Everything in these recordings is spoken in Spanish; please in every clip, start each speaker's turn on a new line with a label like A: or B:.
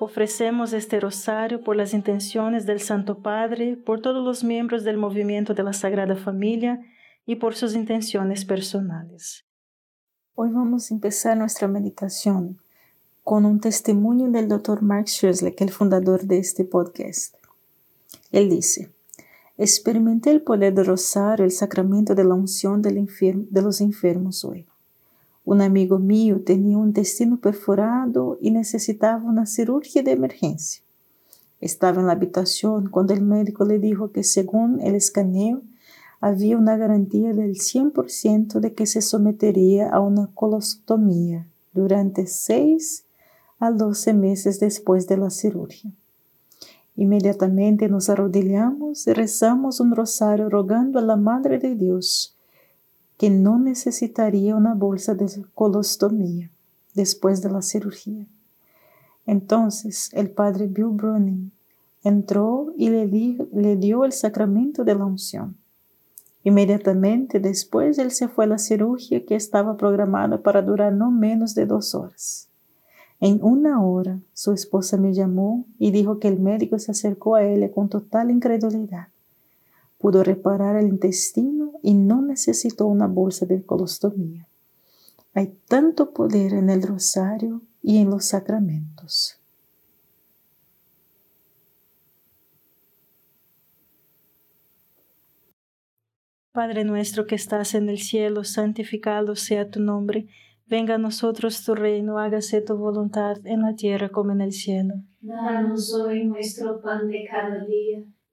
A: Ofrecemos este rosario por las intenciones del Santo Padre, por todos los miembros del movimiento de la Sagrada Familia y por sus intenciones personales. Hoy vamos a empezar nuestra meditación con un testimonio del Dr. Mark Schurzle, el fundador de este podcast. Él dice, experimenté el poder del rosario, el sacramento de la unción de los enfermos hoy. Un amigo mío tenía un intestino perforado y necesitaba una cirugía de emergencia. Estaba en la habitación cuando el médico le dijo que según el escaneo había una garantía del 100% de que se sometería a una colostomía durante 6 a 12 meses después de la cirugía. Inmediatamente nos arrodillamos y rezamos un rosario rogando a la Madre de Dios que no necesitaría una bolsa de colostomía después de la cirugía. Entonces el padre Bill Browning entró y le, le dio el sacramento de la unción. Inmediatamente después él se fue a la cirugía que estaba programada para durar no menos de dos horas. En una hora su esposa me llamó y dijo que el médico se acercó a él con total incredulidad pudo reparar el intestino y no necesitó una bolsa de colostomía. Hay tanto poder en el rosario y en los sacramentos. Padre nuestro que estás en el cielo, santificado sea tu nombre. Venga a nosotros tu reino, hágase tu voluntad en la tierra como en el cielo.
B: Danos hoy nuestro pan de cada día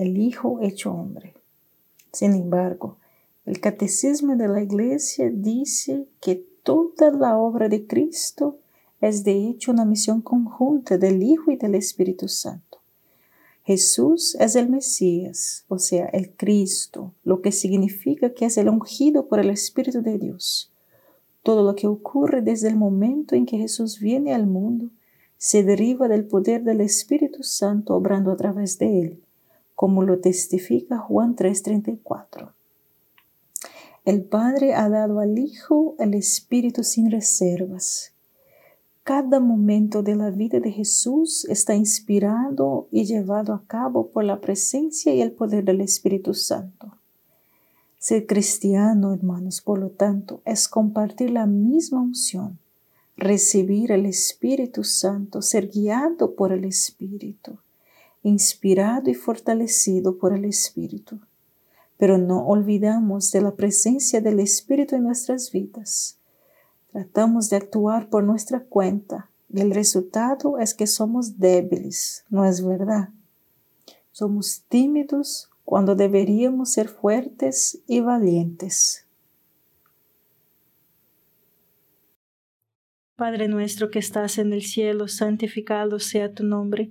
C: el Hijo hecho hombre. Sin embargo, el Catecismo de la Iglesia dice que toda la obra de Cristo es de hecho una misión conjunta del Hijo y del Espíritu Santo. Jesús es el Mesías, o sea, el Cristo, lo que significa que es el ungido por el Espíritu de Dios. Todo lo que ocurre desde el momento en que Jesús viene al mundo se deriva del poder del Espíritu Santo obrando a través de él como lo testifica Juan 3:34. El Padre ha dado al Hijo el Espíritu sin reservas. Cada momento de la vida de Jesús está inspirado y llevado a cabo por la presencia y el poder del Espíritu Santo. Ser cristiano, hermanos, por lo tanto, es compartir la misma unción, recibir el Espíritu Santo, ser guiado por el Espíritu inspirado y fortalecido por el Espíritu. Pero no olvidamos de la presencia del Espíritu en nuestras vidas. Tratamos de actuar por nuestra cuenta y el resultado es que somos débiles, ¿no es verdad? Somos tímidos cuando deberíamos ser fuertes y valientes.
A: Padre nuestro que estás en el cielo, santificado sea tu nombre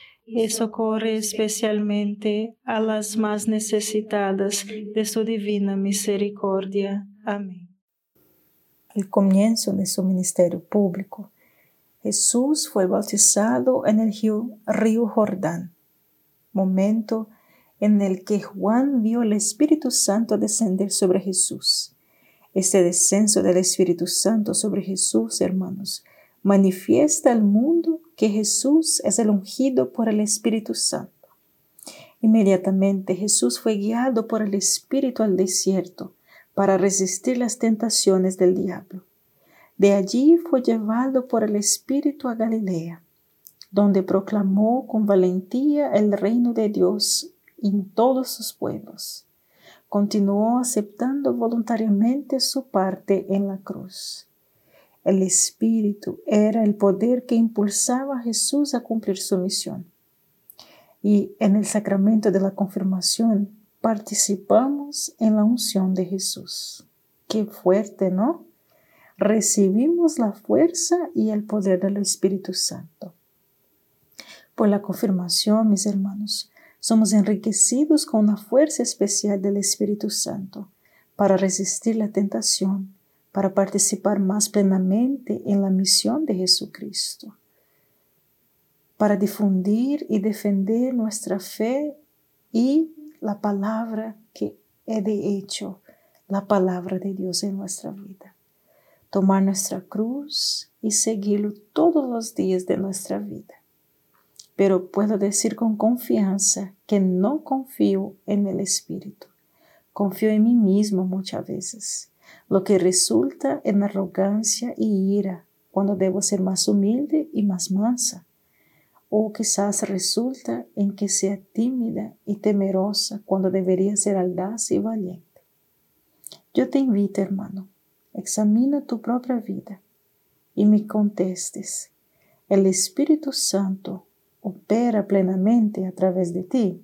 A: y socorre especialmente a las más necesitadas de su divina misericordia. Amén.
C: Al comienzo de su ministerio público, Jesús fue bautizado en el río Jordán, momento en el que Juan vio el Espíritu Santo descender sobre Jesús. Este descenso del Espíritu Santo sobre Jesús, hermanos, manifiesta al mundo que Jesús es el ungido por el Espíritu Santo. Inmediatamente Jesús fue guiado por el Espíritu al desierto para resistir las tentaciones del diablo. De allí fue llevado por el Espíritu a Galilea, donde proclamó con valentía el reino de Dios en todos sus pueblos. Continuó aceptando voluntariamente su parte en la cruz. El Espíritu era el poder que impulsaba a Jesús a cumplir su misión. Y en el sacramento de la confirmación participamos en la unción de Jesús. Qué fuerte, ¿no? Recibimos la fuerza y el poder del Espíritu Santo. Por la confirmación, mis hermanos, somos enriquecidos con una fuerza especial del Espíritu Santo para resistir la tentación para participar más plenamente en la misión de Jesucristo, para difundir y defender nuestra fe y la palabra que es de hecho la palabra de Dios en nuestra vida. Tomar nuestra cruz y seguirlo todos los días de nuestra vida. Pero puedo decir con confianza que no confío en el Espíritu. Confío en mí mismo muchas veces lo que resulta en arrogancia y ira cuando debo ser más humilde y más mansa. O quizás resulta en que sea tímida y temerosa cuando debería ser audaz y valiente. Yo te invito, hermano, examina tu propia vida y me contestes, ¿el Espíritu Santo opera plenamente a través de ti?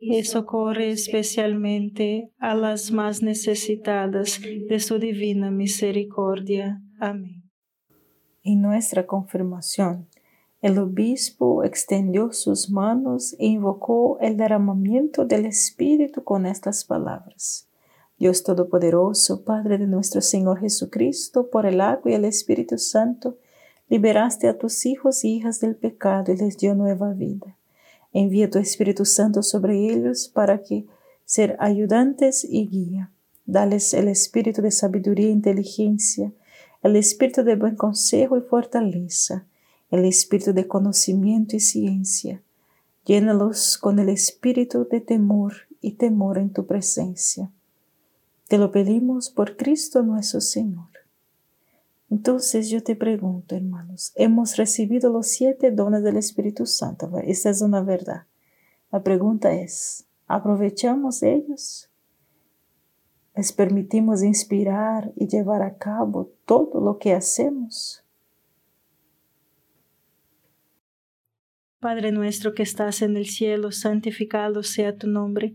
A: y socorre especialmente a las más necesitadas de su divina misericordia. Amén.
C: En nuestra confirmación, el obispo extendió sus manos e invocó el derramamiento del Espíritu con estas palabras. Dios Todopoderoso, Padre de nuestro Señor Jesucristo, por el agua y el Espíritu Santo, liberaste a tus hijos y hijas del pecado y les dio nueva vida. Envía tu Espíritu Santo sobre ellos para que ser ayudantes y guía. Dales el espíritu de sabiduría e inteligencia, el espíritu de buen consejo y fortaleza, el espíritu de conocimiento y ciencia. Llénalos con el espíritu de temor y temor en tu presencia. Te lo pedimos por Cristo nuestro Señor. Entonces yo te pregunto, hermanos, hemos recibido los siete dones del Espíritu Santo. Esta es una verdad. La pregunta es, ¿aprovechamos ellos? ¿Les permitimos inspirar y llevar a cabo todo lo que hacemos?
A: Padre nuestro que estás en el cielo, santificado sea tu nombre.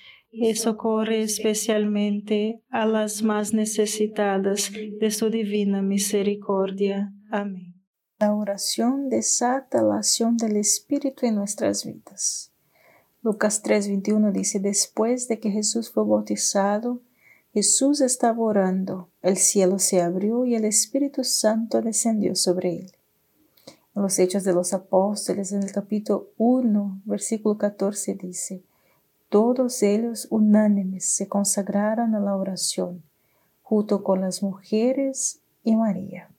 A: y socorre especialmente a las más necesitadas de su divina misericordia. Amén.
C: La oración desata la acción del Espíritu en nuestras vidas. Lucas 3:21 dice, después de que Jesús fue bautizado, Jesús estaba orando, el cielo se abrió y el Espíritu Santo descendió sobre él. En los Hechos de los Apóstoles, en el capítulo 1, versículo 14 dice, todos ellos unánimes se consagraron a la oración, junto con las mujeres y María.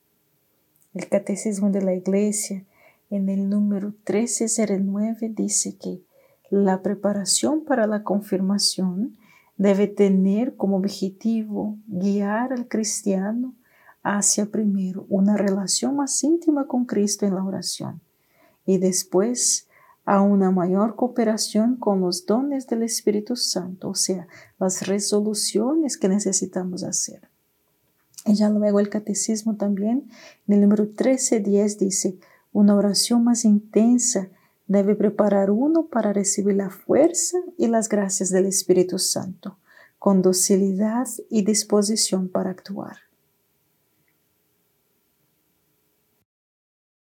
C: El Catecismo de la Iglesia en el número 1309 dice que la preparación para la confirmación debe tener como objetivo guiar al cristiano hacia primero una relación más íntima con Cristo en la oración y después a una mayor cooperación con los dones del Espíritu Santo, o sea, las resoluciones que necesitamos hacer. Y ya luego el catecismo también, en el número 1310 dice, una oración más intensa debe preparar uno para recibir la fuerza y las gracias del Espíritu Santo, con docilidad y disposición para actuar.